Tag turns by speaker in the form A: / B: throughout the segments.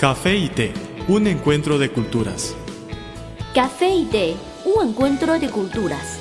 A: Café y té, un encuentro de culturas.
B: Café y té, un encuentro de culturas.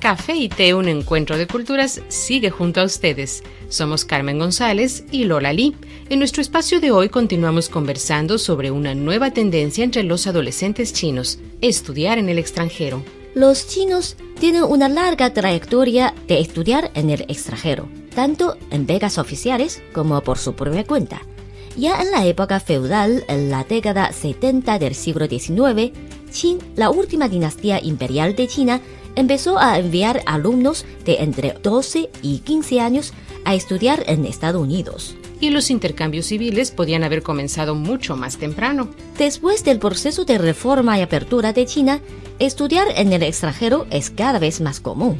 C: Café y té, un encuentro de culturas, sigue junto a ustedes. Somos Carmen González y Lola Lee. En nuestro espacio de hoy continuamos conversando sobre una nueva tendencia entre los adolescentes chinos, estudiar en el extranjero.
B: Los chinos tienen una larga trayectoria de estudiar en el extranjero, tanto en becas oficiales como por su propia cuenta. Ya en la época feudal, en la década 70 del siglo XIX, Qin, la última dinastía imperial de China, empezó a enviar alumnos de entre 12 y 15 años a estudiar en Estados Unidos.
C: Y los intercambios civiles podían haber comenzado mucho más temprano.
B: Después del proceso de reforma y apertura de China, estudiar en el extranjero es cada vez más común.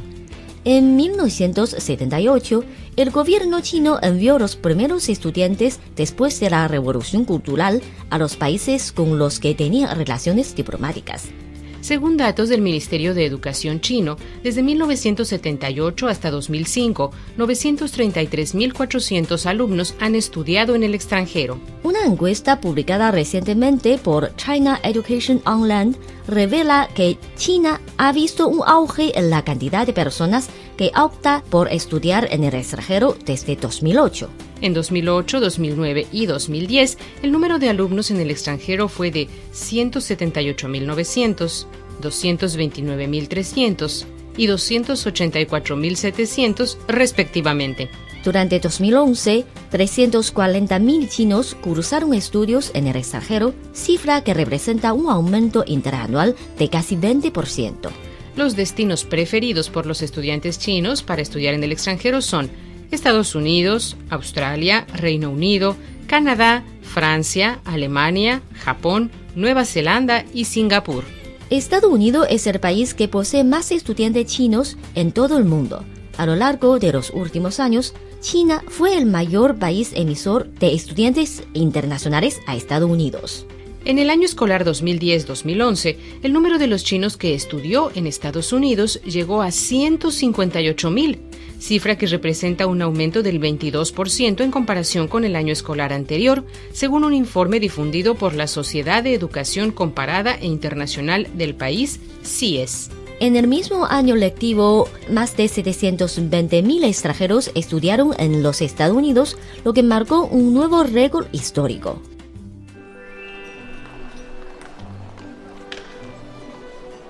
B: En 1978, el gobierno chino envió los primeros estudiantes después de la revolución cultural a los países con los que tenía relaciones diplomáticas.
C: Según datos del Ministerio de Educación chino, desde 1978 hasta 2005, 933.400 alumnos han estudiado en el extranjero.
B: Una encuesta publicada recientemente por China Education Online revela que China ha visto un auge en la cantidad de personas que opta por estudiar en el extranjero desde 2008.
C: En 2008, 2009 y 2010, el número de alumnos en el extranjero fue de 178.900, 229.300 y 284.700 respectivamente.
B: Durante 2011, 340.000 chinos cursaron estudios en el extranjero, cifra que representa un aumento interanual de casi 20%.
C: Los destinos preferidos por los estudiantes chinos para estudiar en el extranjero son Estados Unidos, Australia, Reino Unido, Canadá, Francia, Alemania, Japón, Nueva Zelanda y Singapur.
B: Estados Unidos es el país que posee más estudiantes chinos en todo el mundo. A lo largo de los últimos años, China fue el mayor país emisor de estudiantes internacionales a Estados Unidos.
C: En el año escolar 2010-2011, el número de los chinos que estudió en Estados Unidos llegó a 158 mil, cifra que representa un aumento del 22% en comparación con el año escolar anterior, según un informe difundido por la Sociedad de Educación Comparada e Internacional del país, CIES.
B: En el mismo año lectivo, más de 720.000 extranjeros estudiaron en los Estados Unidos, lo que marcó un nuevo récord histórico.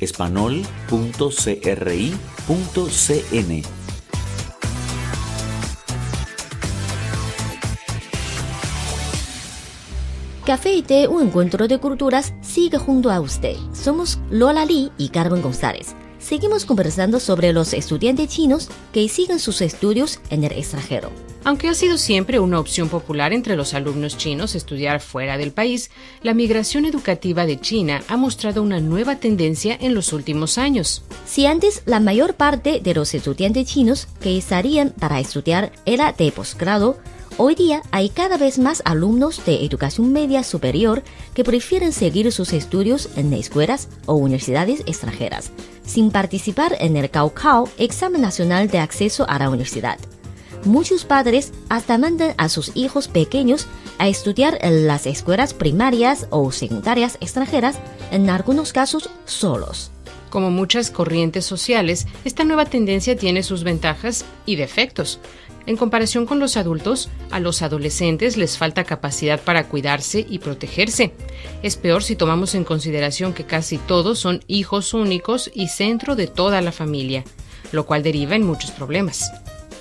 D: espanol.cri.cn.
B: Café y Té, un encuentro de culturas, sigue junto a usted. Somos Lola Lee y Carmen González. Seguimos conversando sobre los estudiantes chinos que siguen sus estudios en el extranjero.
C: Aunque ha sido siempre una opción popular entre los alumnos chinos estudiar fuera del país, la migración educativa de China ha mostrado una nueva tendencia en los últimos años.
B: Si antes la mayor parte de los estudiantes chinos que salían para estudiar era de posgrado, Hoy día hay cada vez más alumnos de educación media superior que prefieren seguir sus estudios en escuelas o universidades extranjeras, sin participar en el CAUCAO, examen nacional de acceso a la universidad. Muchos padres hasta mandan a sus hijos pequeños a estudiar en las escuelas primarias o secundarias extranjeras, en algunos casos solos.
C: Como muchas corrientes sociales, esta nueva tendencia tiene sus ventajas y defectos. En comparación con los adultos, a los adolescentes les falta capacidad para cuidarse y protegerse. Es peor si tomamos en consideración que casi todos son hijos únicos y centro de toda la familia, lo cual deriva en muchos problemas.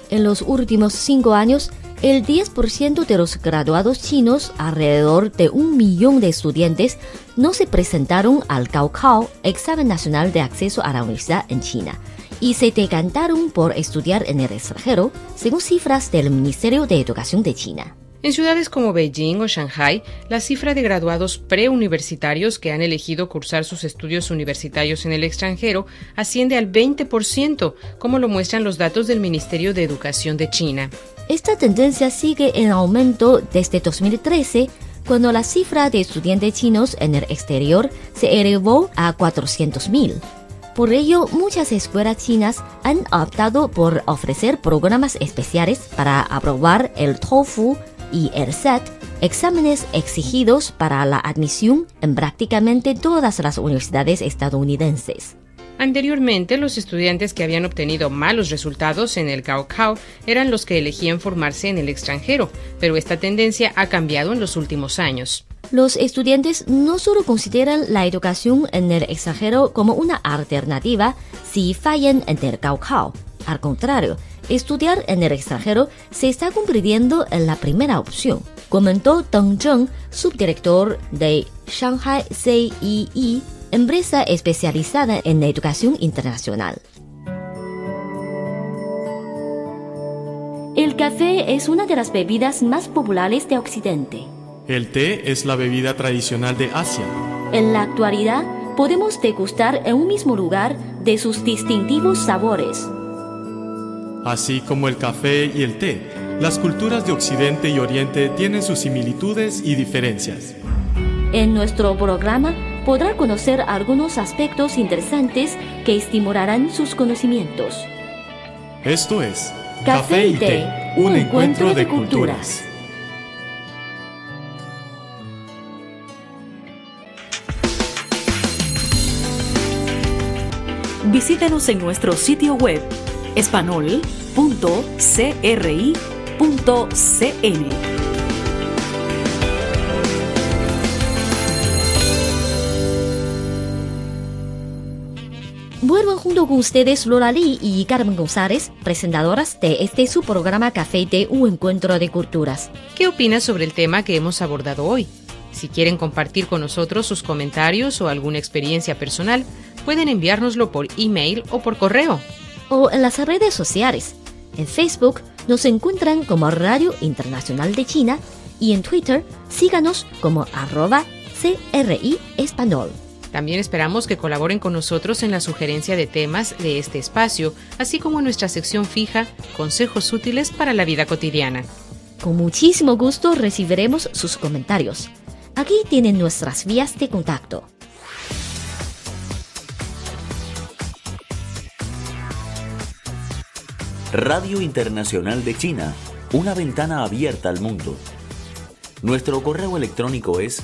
B: En los últimos cinco años, el 10% de los graduados chinos, alrededor de un millón de estudiantes, no se presentaron al Gaokao, examen nacional de acceso a la universidad en China, y se decantaron por estudiar en el extranjero, según cifras del Ministerio de Educación de China.
C: En ciudades como Beijing o Shanghai, la cifra de graduados preuniversitarios que han elegido cursar sus estudios universitarios en el extranjero asciende al 20%, como lo muestran los datos del Ministerio de Educación de China.
B: Esta tendencia sigue en aumento desde 2013, cuando la cifra de estudiantes chinos en el exterior se elevó a 400.000. Por ello, muchas escuelas chinas han optado por ofrecer programas especiales para aprobar el TOEFL y el SAT, exámenes exigidos para la admisión en prácticamente todas las universidades estadounidenses.
C: Anteriormente, los estudiantes que habían obtenido malos resultados en el Gaokao eran los que elegían formarse en el extranjero, pero esta tendencia ha cambiado en los últimos años.
B: Los estudiantes no solo consideran la educación en el extranjero como una alternativa si fallan en el Gaokao. Al contrario, estudiar en el extranjero se está convirtiendo en la primera opción, comentó Deng Zheng, subdirector de Shanghai CEE, empresa especializada en educación internacional. El café es una de las bebidas más populares de Occidente.
A: El té es la bebida tradicional de Asia.
B: En la actualidad, podemos degustar en un mismo lugar de sus distintivos sabores.
A: Así como el café y el té, las culturas de Occidente y Oriente tienen sus similitudes y diferencias.
B: En nuestro programa podrá conocer algunos aspectos interesantes que estimularán sus conocimientos.
A: Esto es Café y Té, un encuentro de culturas.
E: Visítenos en nuestro sitio web espanol.cri.cn.
B: junto con ustedes Lola Lee y Carmen González, presentadoras de este su programa Café de Un Encuentro de Culturas.
C: ¿Qué opinas sobre el tema que hemos abordado hoy? Si quieren compartir con nosotros sus comentarios o alguna experiencia personal, pueden enviárnoslo por email o por correo
B: o en las redes sociales. En Facebook nos encuentran como Radio Internacional de China y en Twitter síganos como arroba CRI Español.
C: También esperamos que colaboren con nosotros en la sugerencia de temas de este espacio, así como en nuestra sección fija Consejos útiles para la vida cotidiana.
B: Con muchísimo gusto recibiremos sus comentarios. Aquí tienen nuestras vías de contacto.
D: Radio Internacional de China, una ventana abierta al mundo. Nuestro correo electrónico es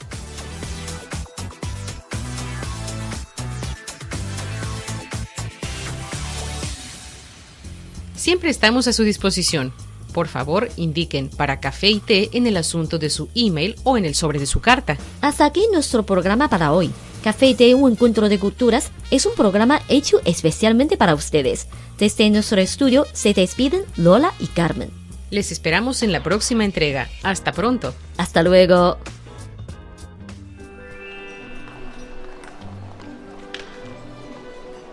C: Siempre estamos a su disposición. Por favor, indiquen para café y té en el asunto de su email o en el sobre de su carta.
B: Hasta aquí nuestro programa para hoy. Café y té, un encuentro de culturas, es un programa hecho especialmente para ustedes. Desde nuestro estudio se despiden Lola y Carmen.
C: Les esperamos en la próxima entrega. Hasta pronto.
B: Hasta luego.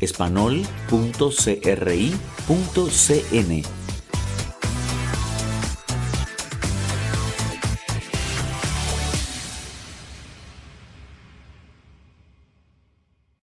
D: espanol.cri.cn